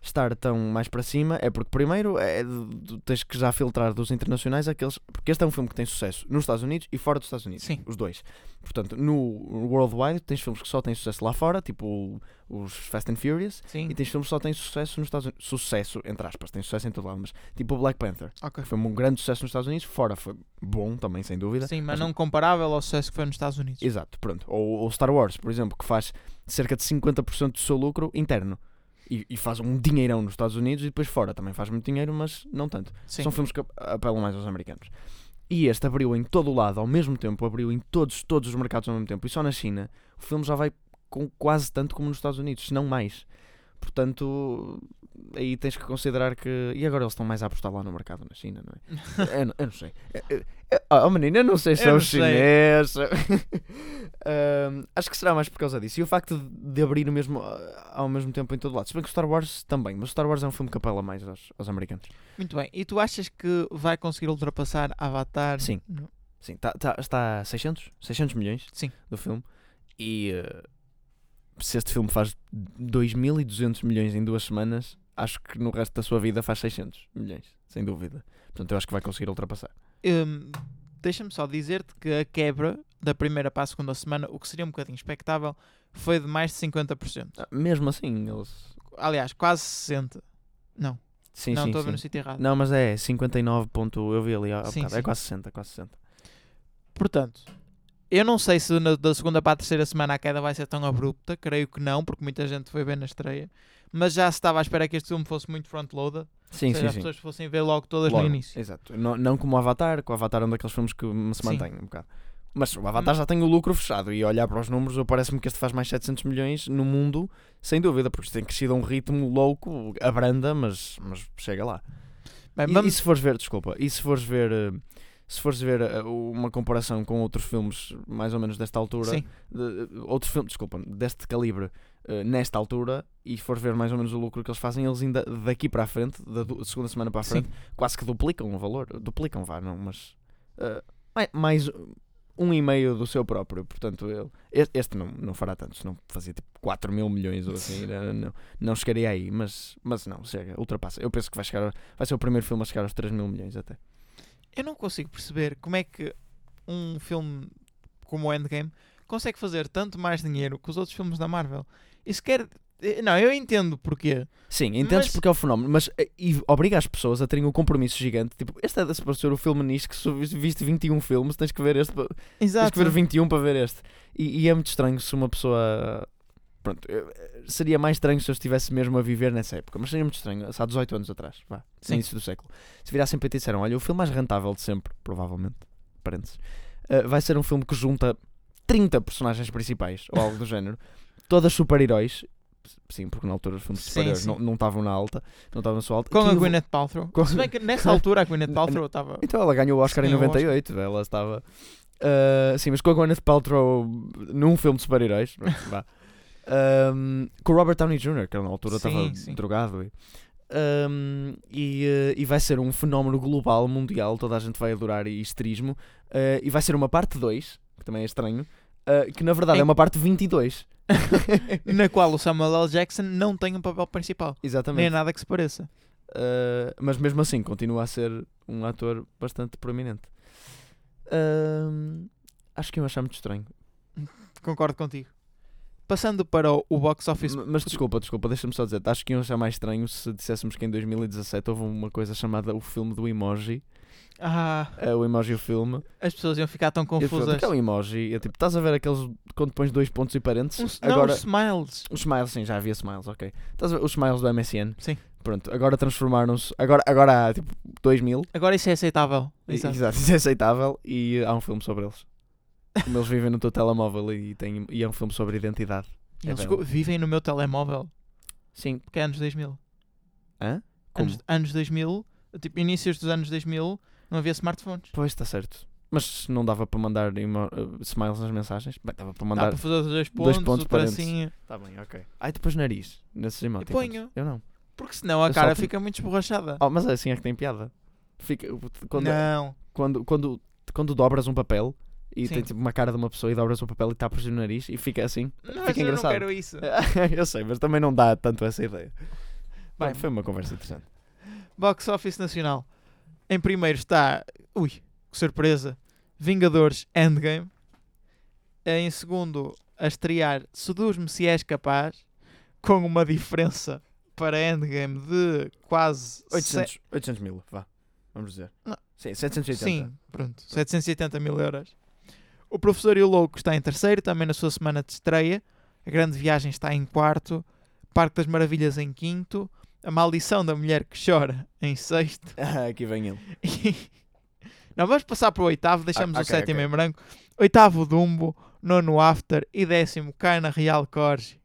estar tão mais para cima é porque, primeiro, é, de- tens que já filtrar dos internacionais aqueles. Porque este é um filme que tem sucesso nos Estados Unidos e fora dos Estados Unidos. Sim. Os dois. Portanto, no Worldwide tens filmes que só têm sucesso lá fora, tipo os Fast and Furious. Sim, E tens filmes que só têm sucesso nos Estados Unidos. Sucesso, entre aspas, tem sucesso em todo lado, mas tipo o Black Panther ok. que foi um grande sucesso nos Estados Unidos, fora foi bom também, sem dúvida. Sim, mas não comparável ao sucesso que foi nos Estados Unidos. Exato, pronto. Ou o Star Wars, por exemplo, que faz cerca de 50% do seu lucro interno. E, e faz um dinheirão nos Estados Unidos e depois fora também faz muito dinheiro, mas não tanto. Sim. São filmes que ap- apelam mais aos americanos. E este abriu em todo o lado ao mesmo tempo, abriu em todos, todos os mercados ao mesmo tempo. E só na China o filme já vai com quase tanto como nos Estados Unidos, se não mais. Portanto, aí tens que considerar que. E agora eles estão mais a apostar lá no mercado na China, não é? eu, não- eu não sei. É- é- é- Oh, menino, eu não sei se é chineses. Ahm, acho que será mais por causa disso. E o facto de, abrir mesmo, ao mesmo tempo em todo lado. Se bem que o Star Wars também, mas o Star Wars é um filme que apela mais aos, aos americanos. Muito bem. E tu achas que vai conseguir ultrapassar Avatar? Sim. Sim, tá, tá- está a 600, 600 milhões Sim. do filme. E eh, se este filme faz 2.200 milhões em duas semanas, acho que no resto da sua vida faz 600 milhões, sem dúvida. Portanto, eu acho que vai conseguir ultrapassar. Hum, Deixa-me só dizer-te que a quebra da primeira para a segunda semana, o que seria um bocadinho expectável, foi de mais de 50%. Ah, Mesmo assim, eles. Aliás, quase 60%. Não, Sim, não estou a ver no sítio errado. Não, mas é 59. Ponto, eu vi ali há Sim, bocado, sim. É quase 60, quase 60. Portanto, eu não sei se na- da segunda para a terceira semana a queda vai ser tão abrupta, creio que não, porque muita gente foi ver na estreia. Mas já se estava à espera que este filme fosse muito front-loaded, Sim, seja, sim, as sim. pessoas fossem ver logo todas Logo, no início. Exato. Não, não como o Avatar, que o Avatar é um daqueles filmes que se mantém um bocado. Mas o Avatar já tem o lucro fechado e olhar para os números, parece-me que este faz mais 700 milhões no mundo, sem dúvida, porque isto tem crescido a um ritmo louco, abranda, mas, mas chega lá. Bem, E, vamos... e se fores ver, desculpa, e se fores ver, eh, se fores ver eh, uma comparação com outros filmes mais ou menos desta altura, Sim, outros filmes, desculpa, deste calibre, eh, nesta altura, e fores ver mais ou menos o lucro que eles fazem, eles ainda daqui para a frente, da segunda semana para a sim. frente, quase que duplicam o valor. Duplicam, vá, não, mas mai- mais um e meio do seu próprio. Portanto, ele, este, não, não fará tanto, senão fazia tipo 4 mil milhões ou assim, não, não, não chegaria aí, mas, mas não, chega, ultrapassa. Eu penso que vai, chegar, vai ser o primeiro filme a chegar aos 3 mil milhões até. Eu não consigo perceber como é que um filme como o Endgame consegue fazer tanto mais dinheiro que os outros filmes da Marvel. Isso quer. Eh, Não, eu entendo porquê. Sim, entendes Mas- porque é o fenómeno, mas eh, e obriga as pessoas a terem um compromisso gigante. Tipo, este é de suposto ser o filme nisto que se viste- viste 21 filmes, tens que ver este, pa- tens Exato. que ver 21 para ver este. E, e é muito estranho se uma pessoa. Pronto, eh, seria mais estranho se eu estivesse mesmo a viver nessa época, mas seria muito estranho, se há 18 anos atrás, vá, Sim. início do século. Se virassem para ti e disseram: Olha, o filme mais rentável de sempre, provavelmente, parênteses, vai ser um filme que junta 30 personagens principais, ou algo do género, todas super-heróis. Sim, porque na altura os filmes de Sim, super-heróis sim. não não estavam na alta, não estavam na sua alta. Com a Tudo- Gwyneth Paltrow. Com- Se bem que nessa altura a Gwyneth Paltrow estava. Então ela ganhou o Oscar em Ganhou o Oscar. 98, ela estava. ah, sim, mas com a Gwyneth Paltrow num filme de super-heróis. Ahm, com o Robert Downey Jr., que na altura Sim, estava sim. drogado. E, ahm, e, eh, e vai ser um fenómeno global, mundial, toda a gente vai adorar histerismo. ah, e vai ser uma parte 2, que também é estranho, ah, que na verdade Em- é uma parte 22. na qual o Samuel L. Jackson não tem um papel principal. Nem Exatamente. nada que se pareça. Uh, mas mesmo assim continua a ser um ator bastante prominente. Um, acho que eu achar muito estranho. Concordo contigo. Passando para o, o box office. M- Mas desculpa, desculpa, deixa-me só dizer. Acho que iam achar mais estranho se disséssemos que em 2017 houve uma coisa chamada o filme do emoji. Ah, uh, o emoji o filme. as pessoas iam ficar tão confusas. "O que é um emoji? Eu, tipo, estás a ver aqueles quando pões dois pontos e parênteses? Não, Agora, os smiles. os smiles, sim, já havia smiles, ok. Estás a ver os smiles do MSN? Sim. Pronto, agora transformaram-se. Agora, agora há tipo 2000. Agora isso é aceitável. Exato. Exato. isso é aceitável e há um filme sobre eles. Como eles vivem no teu telemóvel e, tem, e é um filme sobre identidade. É Eles belo. vivem no meu telemóvel. Sim. Que é anos 2000. Hã? Como? Anos, anos 2000, tipo inícios dos anos 2000, não havia smartphones. Pois está certo. Mas não dava para mandar uh, smiles nas mensagens? Bem, dava para Dá mandar. para fazer os dois dois pontos, pontos o parênteses. tracinho. Tá bem, ok. Ai, depois nariz. Nesses emoticons. ponho. Eu não. Porque senão a Eu cara fica muito esborrachada. Oh, mas é assim é que tem piada. Fica, quando, Não. quando, quando, quando dobras um papel e Sim. tem tipo uma cara de uma pessoa e dobras o papel e tapas o nariz e fica assim. Não, Fica eu não engraçado. quero isso. eu sei, mas também não dá tanto essa ideia. Bem. Bem, foi uma conversa interessante. Box Office Nacional. Em primeiro está. Ui, que surpresa! Vingadores Endgame. Em segundo, a estrear Seduz-me se és capaz. Com uma diferença para Endgame de quase. 800, 800 mil, vá. Vamos dizer. Não. Sim, 780. Sim, pronto. 780 mil euros. O Professor e o Louco está em terceiro, também na sua semana de estreia. A Grande Viagem está em quarto. Parque das Maravilhas em quinto. A Maldição da Mulher que Chora em sexto. Ah, aqui vem ele. Não, vamos passar para o oitavo, deixamos Ah, o ok, sétimo ok. em branco. Oitavo Dumbo, nono After e décimo Carna Real Corgi.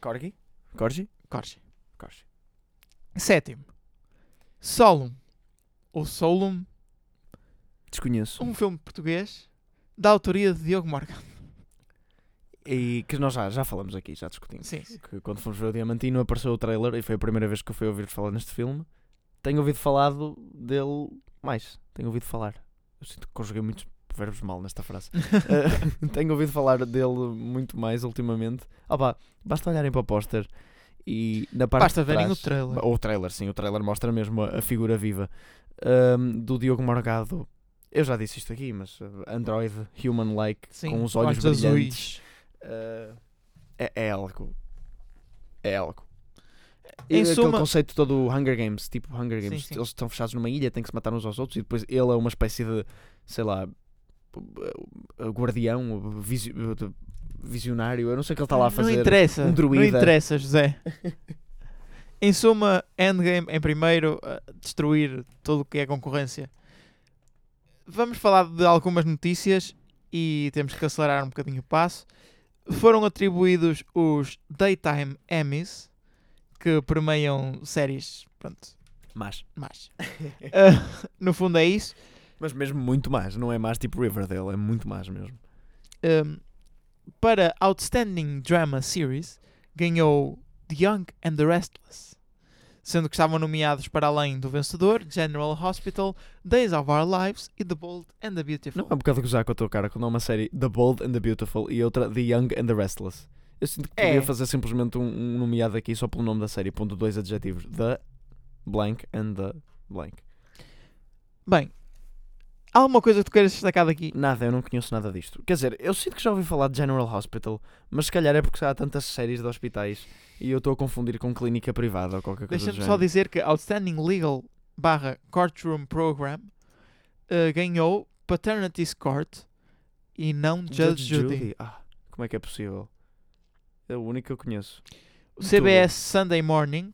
Corgi? Corgi? Corgi. Corgi. Sétimo, Solum, ou Solum, Desconheço. um filme português da autoria de Diogo Morgan. E que nós já, já falamos aqui, já discutimos. Sim, sim. Que quando fomos ver o Diamantino apareceu o trailer e foi a primeira vez que eu fui ouvir falar neste filme. Tenho ouvido falado dele mais. Tenho ouvido falar. Eu sinto que conjuguei muitos verbos mal nesta frase. Eh, tenho ouvido falar dele muito mais ultimamente. Ah pá, basta olharem para o póster e na parte Basta verem o trailer. Ou o trailer, sim, o trailer mostra mesmo a, a figura viva ahm, do Diogo Morgado. Eu já disse isto aqui, mas uh, Android, human-like, com os olhos, azuis. Uh, é, é algo. É algo. Em aquele suma- conceito todo do Hunger Games, tipo Hunger Sim, Games, sim. eles estão fechados numa ilha, têm que se matar uns aos outros e depois ele é uma espécie de, sei lá, uh, guardião, visi- visionário, eu não sei o que ele está lá a fazer. Não interessa, um não interessa, José. em suma, Endgame em primeiro, destruir tudo o que é concorrência. Vamos falar de algumas notícias e temos que acelerar um bocadinho o passo. Foram atribuídos os Daytime Emmys, que premiam séries pronto, Mas. Mas, ah, no fundo é isso. Mas mesmo muito mais, não é mais tipo Riverdale, é muito mais mesmo. Um, para Outstanding Drama Series, ganhou The Young and the Restless, sendo que estavam nomeados para além do vencedor General Hospital, Days of Our Lives e The Bold and the Beautiful. Não é um bocado gozar com a tua cara quando há uma série The Bold and the Beautiful e outra The Young and the Restless. Eu sinto que É. podia fazer simplesmente um, um nomeado aqui só pelo nome da série, ponto dois adjetivos. The blank and the blank. Bem, há alguma coisa que tu queiras destacar daqui? Nada, eu não conheço nada disto. Quer dizer, eu sinto que já ouvi falar de General Hospital, mas se calhar é porque há tantas séries de hospitais e eu estou a confundir com clínica privada ou qualquer coisa Deixa-me género. só dizer que Outstanding Legal barra Courtroom Program uh, ganhou Paternity's Court e não Judge, Judy. Ah, como é que é possível? É o único que eu conheço. O CBS Sunday Morning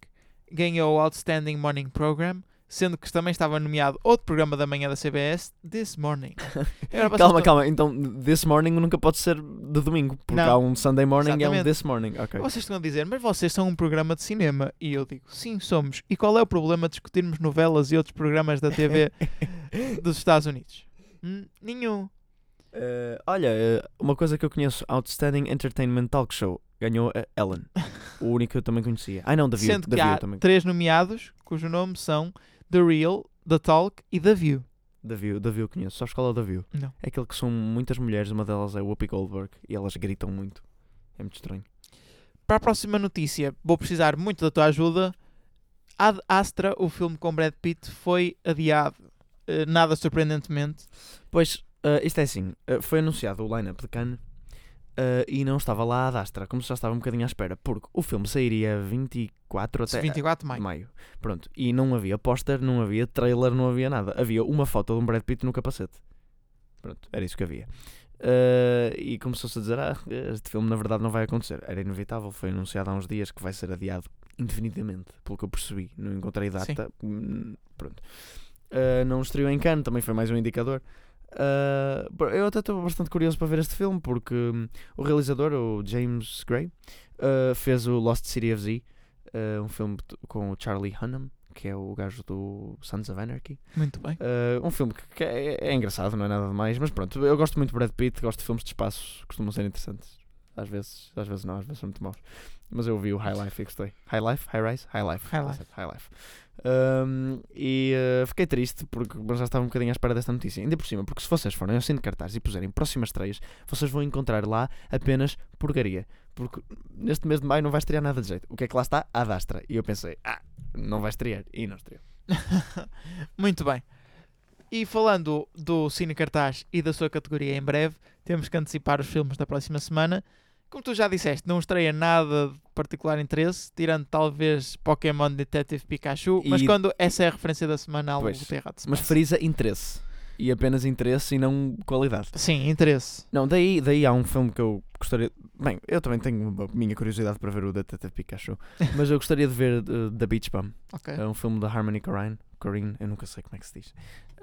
ganhou Outstanding Morning Program, sendo que também estava nomeado outro programa da manhã da CBS, This Morning. Calma, calma. Então, this morning nunca pode ser de domingo, porque Não. há um Sunday morning e há um Exatamente. this morning. Ok. Vocês estão a dizer, mas vocês são um programa de cinema. E eu digo, sim, somos. E qual é o problema de discutirmos novelas e outros programas da TV dos Estados Unidos? Hum, nenhum. Eh, olha, eh, uma coisa que eu conheço: Outstanding Entertainment Talk Show. Ganhou a Ellen. o único que eu também conhecia. Ah, não, da View. Sendo que há também. três nomeados, cujo nome são The Real, The Talk e The View. Da View, da View conheço. Só a escola da View. Não. É aquele que são muitas mulheres, uma delas é Whoopi Goldberg e elas gritam muito. É muito estranho. Para a próxima notícia, vou precisar muito da tua ajuda. Ad Astra, o filme com Brad Pitt, foi adiado. Eh, nada surpreendentemente. Pois, eh, isto é assim: eh, foi anunciado o line-up de Cannes eh, e não estava lá a Dastra, como se já estava um bocadinho à espera, porque o filme sairia 24 até 24 de maio. maio. Pronto, e não havia póster, não havia trailer, não havia nada. Havia uma foto de um Brad Pitt no capacete. Pronto, era isso que havia. Eh, e começou-se a dizer: ah, este filme na verdade não vai acontecer. Era inevitável, foi anunciado há uns dias que vai ser adiado indefinidamente, pelo que eu percebi. Não encontrei data. Hum, Pronto. Eh, não estreou em Cannes, também foi mais um indicador. Br- eu até estou bastante curioso para ver este filme porque hum, o realizador, o James Gray, eh, fez o Lost City of Z, eh, um filme com o Charlie Hunnam, que é o gajo do Sons of Anarchy. Muito bem. Um filme que, que é, é engraçado, não é nada demais, mas pronto, eu gosto muito de Brad Pitt, gosto de filmes de espaço, costumam ser interessantes. Às vezes, às vezes não, às vezes são muito maus. Mas eu vi o High Life e gostei. High Life? High Rise? High Life. High Life. High Life. Um, e eh, fiquei triste porque já estava um bocadinho à espera desta notícia. Ainda por cima, porque se vocês forem ao cine cartaz e puserem próximas estreias, vocês vão encontrar lá apenas porcaria. Porque neste mês de maio não vai estrear nada de jeito. O que é que lá está? A Dastra. E eu pensei, ah, não vai estrear. E não estreou. Muito bem. E falando do Cine Cartaz e da sua categoria em breve, temos que antecipar os filmes da próxima semana. Como tu já disseste, não estreia nada de particular interesse, tirando talvez Pokémon Detective Pikachu, mas E- quando essa é a referência da semana, algo Pois, de errado Mas frisa interesse. E apenas interesse e não qualidade. Sim, interesse. Não, daí, daí há um filme que eu gostaria. Bem, eu também tenho a minha curiosidade para ver o Detetive Pikachu. mas eu gostaria de ver uh, The Beach Bum. Ok. É um filme da Harmony Korine. Corrine, eu nunca sei como é que se diz.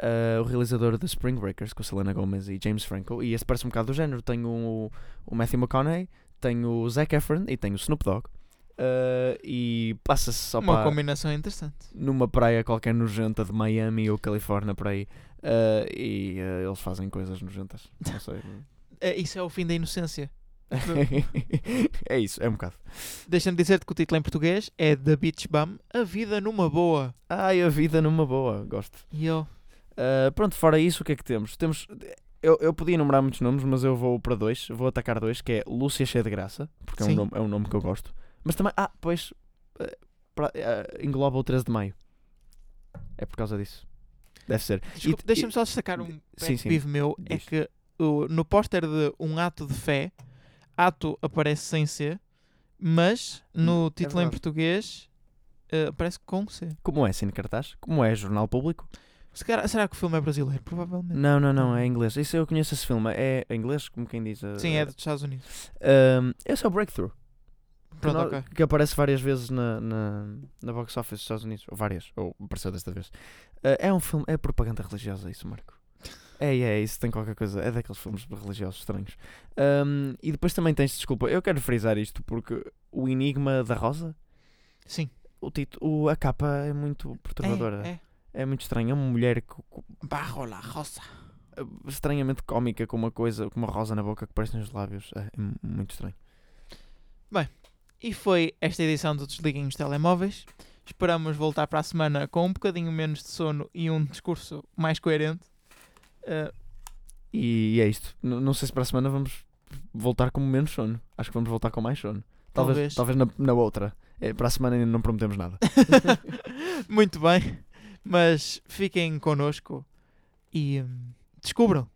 Uh, o realizador de Spring Breakers, com a Selena Gomez e James Franco. E esse parece um bocado do género. Tenho o, o Matthew McConaughey, tenho o Zac Efron e tenho o Snoop Dogg. Uh, e passa-se só Uma para combinação interessante. numa praia qualquer nojenta de Miami ou Califórnia por aí. Uh, e uh, eles fazem coisas nojentas. Não sei. É, isso é o fim da inocência. é isso, é um bocado. Deixa-me dizer-te que o título em português é The Beach Bum, A Vida numa Boa. Ai, a vida numa boa, gosto. E eu, Uh, pronto, fora isso, o que é que temos? Temos. Eu, eu podia enumerar muitos nomes, mas eu vou para dois. Vou atacar dois, que é Lúcia Cheia de Graça, porque é um, nome, é um nome que eu gosto. Mas também. Ah, pois. uh, pra- uh, engloba o 13 de maio. É por causa disso. Deve ser. Deixa-me só destacar um Sim, peeve meu, é Diz. que o- no póster de um ato de fé, ato aparece sem C, mas no Hum, é título em verdade. português aparece com C. Como é cine cartaz? Como é jornal público? Se calhar- será que o filme é brasileiro? Provavelmente. Não, não, não, é inglês. Isso eu conheço esse filme. É inglês, como quem diz. uh, Sim, é dos Estados Unidos. um, esse é o Breakthrough. Que, Pronto, no- ok. que aparece várias vezes na, na, na box office dos Estados Unidos. Ou várias, ou apareceu desta vez. Uh, é um filme, é propaganda religiosa isso, Marco. É, é, isso tem qualquer coisa. É daqueles filmes religiosos estranhos. Um, e depois também tens, desculpa, eu quero frisar isto porque o Enigma da Rosa, Sim. o título, a capa é muito perturbadora. É, É, muito estranha. É uma mulher é. Barro la rosa. estranhamente cómica com uma coisa, com uma rosa na boca que parece nos lábios. É, é mu- muito estranho. E foi esta edição do Desliguem os Telemóveis. Esperamos voltar para a semana com um bocadinho menos de sono e um discurso mais coerente. Uh, E é isto. N- não sei se para a semana vamos voltar com menos sono. Acho que vamos voltar com mais sono. Talvez, Talvez. talvez na, na outra. É, para a semana ainda não prometemos nada. muito bem, mas fiquem connosco e hum, descubram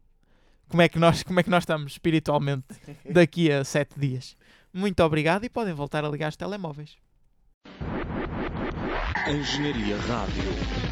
como é, que nós, como é que nós estamos espiritualmente daqui a sete dias. Muito obrigado e podem voltar a ligar os telemóveis. Engenharia Rádio.